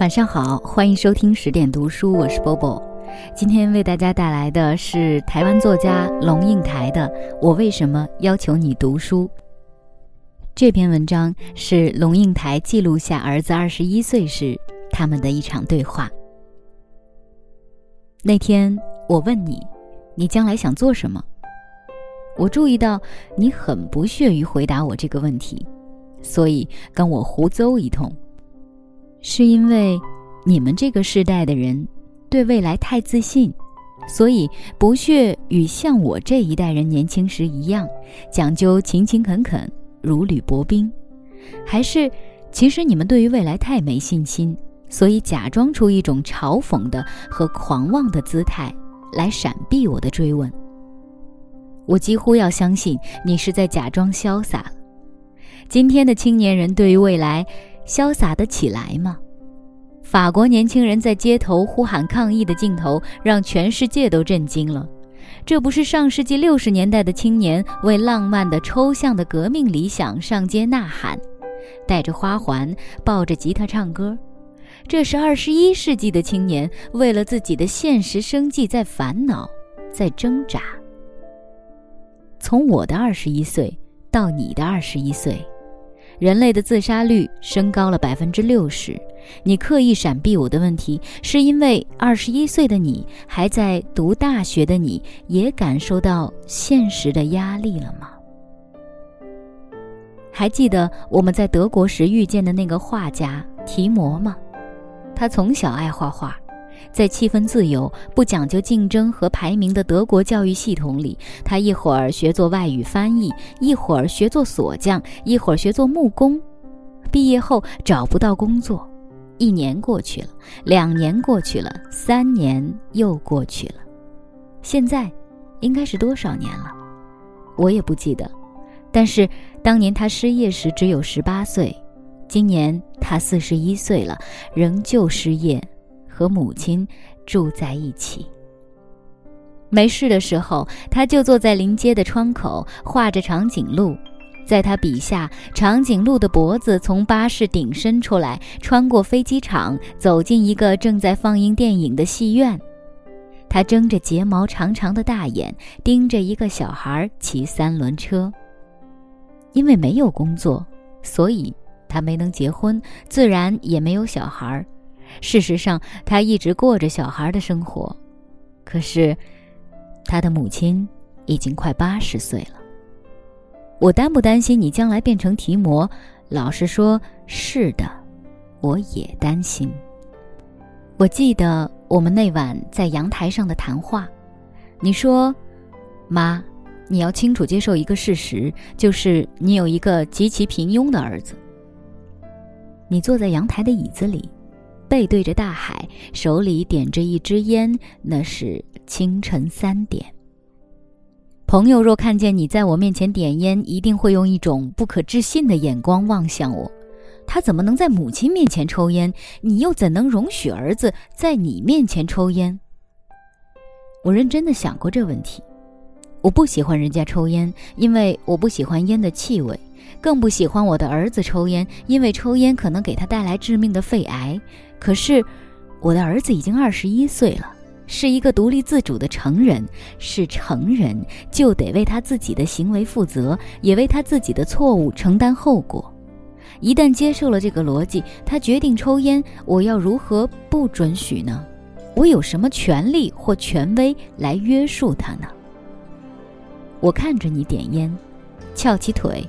晚上好，欢迎收听十点读书，我是波波。今天为大家带来的是台湾作家龙应台的《我为什么要求你读书》。这篇文章是龙应台记录下儿子二十一岁时他们的一场对话。那天我问你，你将来想做什么？我注意到你很不屑于回答我这个问题，所以跟我胡诌一通。是因为你们这个世代的人对未来太自信，所以不屑与像我这一代人年轻时一样讲究勤勤恳恳、如履薄冰，还是其实你们对于未来太没信心，所以假装出一种嘲讽的和狂妄的姿态来闪避我的追问？我几乎要相信你是在假装潇洒。今天的青年人对于未来。潇洒得起来吗？法国年轻人在街头呼喊抗议的镜头让全世界都震惊了。这不是上世纪六十年代的青年为浪漫的抽象的革命理想上街呐喊，带着花环，抱着吉他唱歌。这是二十一世纪的青年为了自己的现实生计在烦恼，在挣扎。从我的二十一岁到你的二十一岁。人类的自杀率升高了百分之六十。你刻意闪避我的问题，是因为二十一岁的你还在读大学的你，也感受到现实的压力了吗？还记得我们在德国时遇见的那个画家提摩吗？他从小爱画画。在气氛自由、不讲究竞争和排名的德国教育系统里，他一会儿学做外语翻译，一会儿学做锁匠，一会儿学做木工。毕业后找不到工作，一年过去了，两年过去了，三年又过去了，现在应该是多少年了？我也不记得。但是当年他失业时只有十八岁，今年他四十一岁了，仍旧失业。和母亲住在一起。没事的时候，他就坐在临街的窗口画着长颈鹿。在他笔下，长颈鹿的脖子从巴士顶伸出来，穿过飞机场，走进一个正在放映电影的戏院。他睁着睫毛长长的大眼，盯着一个小孩骑三轮车。因为没有工作，所以他没能结婚，自然也没有小孩。事实上，他一直过着小孩的生活，可是，他的母亲已经快八十岁了。我担不担心你将来变成提摩？老实说，是的，我也担心。我记得我们那晚在阳台上的谈话，你说：“妈，你要清楚接受一个事实，就是你有一个极其平庸的儿子。”你坐在阳台的椅子里。背对着大海，手里点着一支烟，那是清晨三点。朋友若看见你在我面前点烟，一定会用一种不可置信的眼光望向我。他怎么能在母亲面前抽烟？你又怎能容许儿子在你面前抽烟？我认真的想过这问题。我不喜欢人家抽烟，因为我不喜欢烟的气味。更不喜欢我的儿子抽烟，因为抽烟可能给他带来致命的肺癌。可是，我的儿子已经二十一岁了，是一个独立自主的成人，是成人就得为他自己的行为负责，也为他自己的错误承担后果。一旦接受了这个逻辑，他决定抽烟，我要如何不准许呢？我有什么权利或权威来约束他呢？我看着你点烟，翘起腿。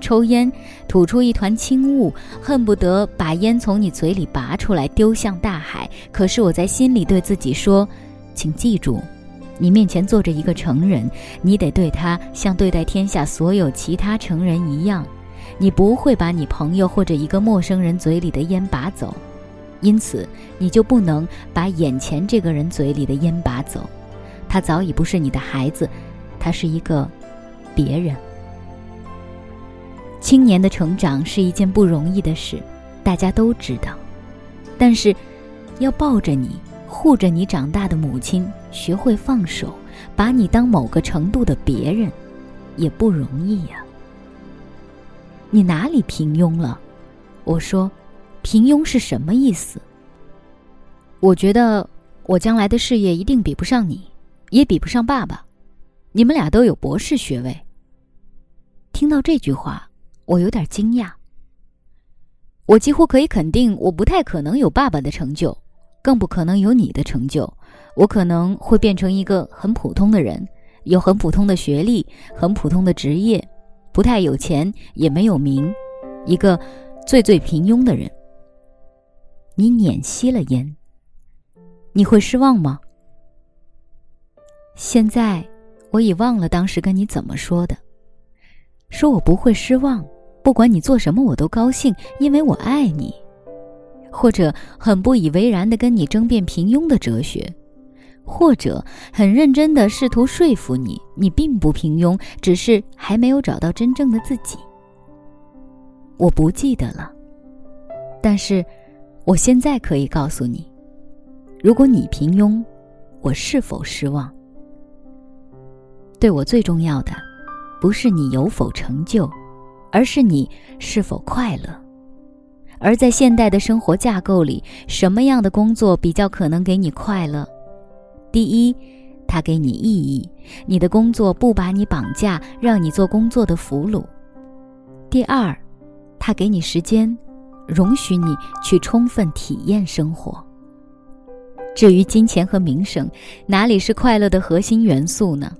抽烟，吐出一团轻雾，恨不得把烟从你嘴里拔出来丢向大海。可是我在心里对自己说：“请记住，你面前坐着一个成人，你得对他像对待天下所有其他成人一样。你不会把你朋友或者一个陌生人嘴里的烟拔走，因此你就不能把眼前这个人嘴里的烟拔走。他早已不是你的孩子，他是一个别人。”青年的成长是一件不容易的事，大家都知道。但是，要抱着你、护着你长大的母亲学会放手，把你当某个程度的别人，也不容易呀。你哪里平庸了？我说，平庸是什么意思？我觉得我将来的事业一定比不上你，也比不上爸爸。你们俩都有博士学位。听到这句话，我有点惊讶。我几乎可以肯定，我不太可能有爸爸的成就，更不可能有你的成就。我可能会变成一个很普通的人，有很普通的学历，很普通的职业，不太有钱，也没有名，一个最最平庸的人。你捻熄了烟。你会失望吗？现在我已忘了当时跟你怎么说的，说我不会失望，不管你做什么我都高兴，因为我爱你，或者很不以为然的跟你争辩平庸的哲学，或者很认真的试图说服你，你并不平庸，只是还没有找到真正的自己。我不记得了，但是我现在可以告诉你。如果你平庸，我是否失望？对我最重要的，不是你有否成就，而是你是否快乐。而在现代的生活架构里，什么样的工作比较可能给你快乐？第一，它给你意义，你的工作不把你绑架，让你做工作的俘虏；第二，它给你时间，容许你去充分体验生活。至于金钱和名声，哪里是快乐的核心元素呢？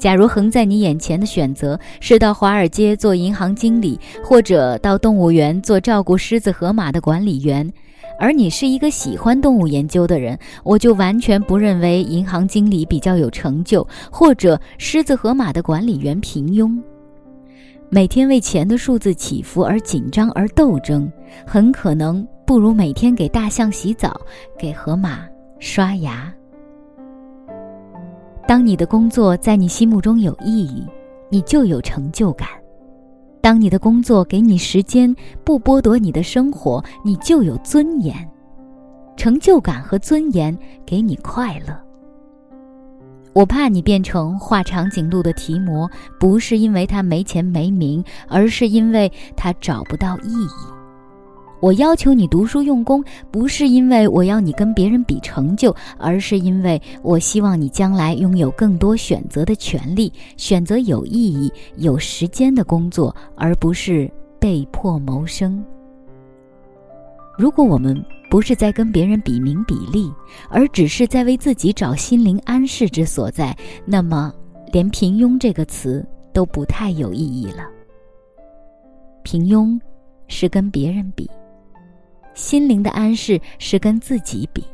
假如横在你眼前的选择是到华尔街做银行经理，或者到动物园做照顾狮子、河马的管理员，而你是一个喜欢动物研究的人，我就完全不认为银行经理比较有成就，或者狮子、河马的管理员平庸。每天为钱的数字起伏而紧张而斗争，很可能不如每天给大象洗澡，给河马。刷牙。当你的工作在你心目中有意义，你就有成就感；当你的工作给你时间，不剥夺你的生活，你就有尊严。成就感和尊严给你快乐。我怕你变成画长颈鹿的提摩，不是因为他没钱没名，而是因为他找不到意义。我要求你读书用功，不是因为我要你跟别人比成就，而是因为我希望你将来拥有更多选择的权利，选择有意义、有时间的工作，而不是被迫谋生。如果我们不是在跟别人比名比利，而只是在为自己找心灵安适之所在，那么连平庸这个词都不太有意义了。平庸是跟别人比。心灵的安适是跟自己比。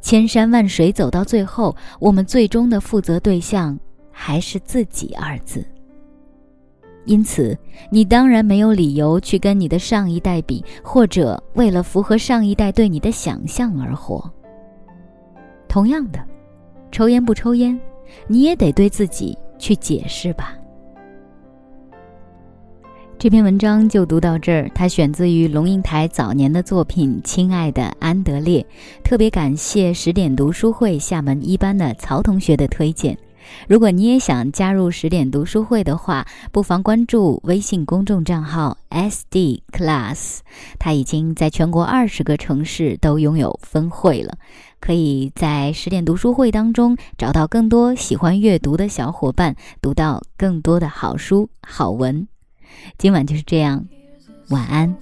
千山万水走到最后，我们最终的负责对象还是自己二字。因此，你当然没有理由去跟你的上一代比，或者为了符合上一代对你的想象而活。同样的，抽烟不抽烟，你也得对自己去解释吧。这篇文章就读到这儿，它选自于龙应台早年的作品《亲爱的安德烈》，特别感谢十点读书会厦门一班的曹同学的推荐。如果你也想加入十点读书会的话，不妨关注微信公众账号 SD Class，它已经在全国二十个城市都拥有分会了，可以在十点读书会当中找到更多喜欢阅读的小伙伴，读到更多的好书好文。今晚就是这样，晚安。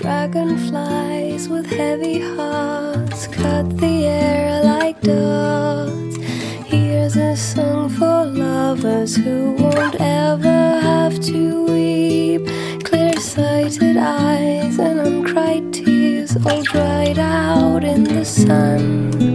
Dragonflies with heavy hearts cut the air like dots. Here's a song for lovers who won't ever have to weep. Clear sighted eyes and uncried tears all dried out in the sun.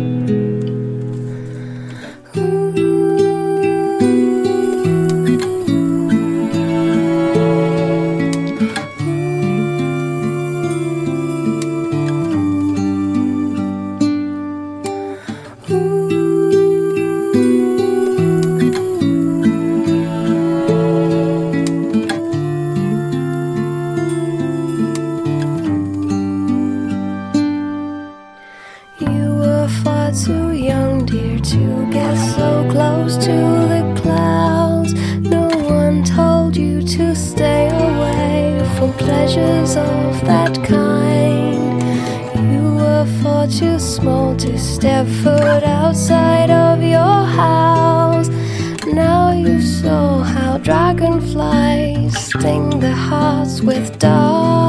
Play creatures of that kind. You were far too small to step foot outside of your house. Now you saw how dragonflies sting the hearts with dark.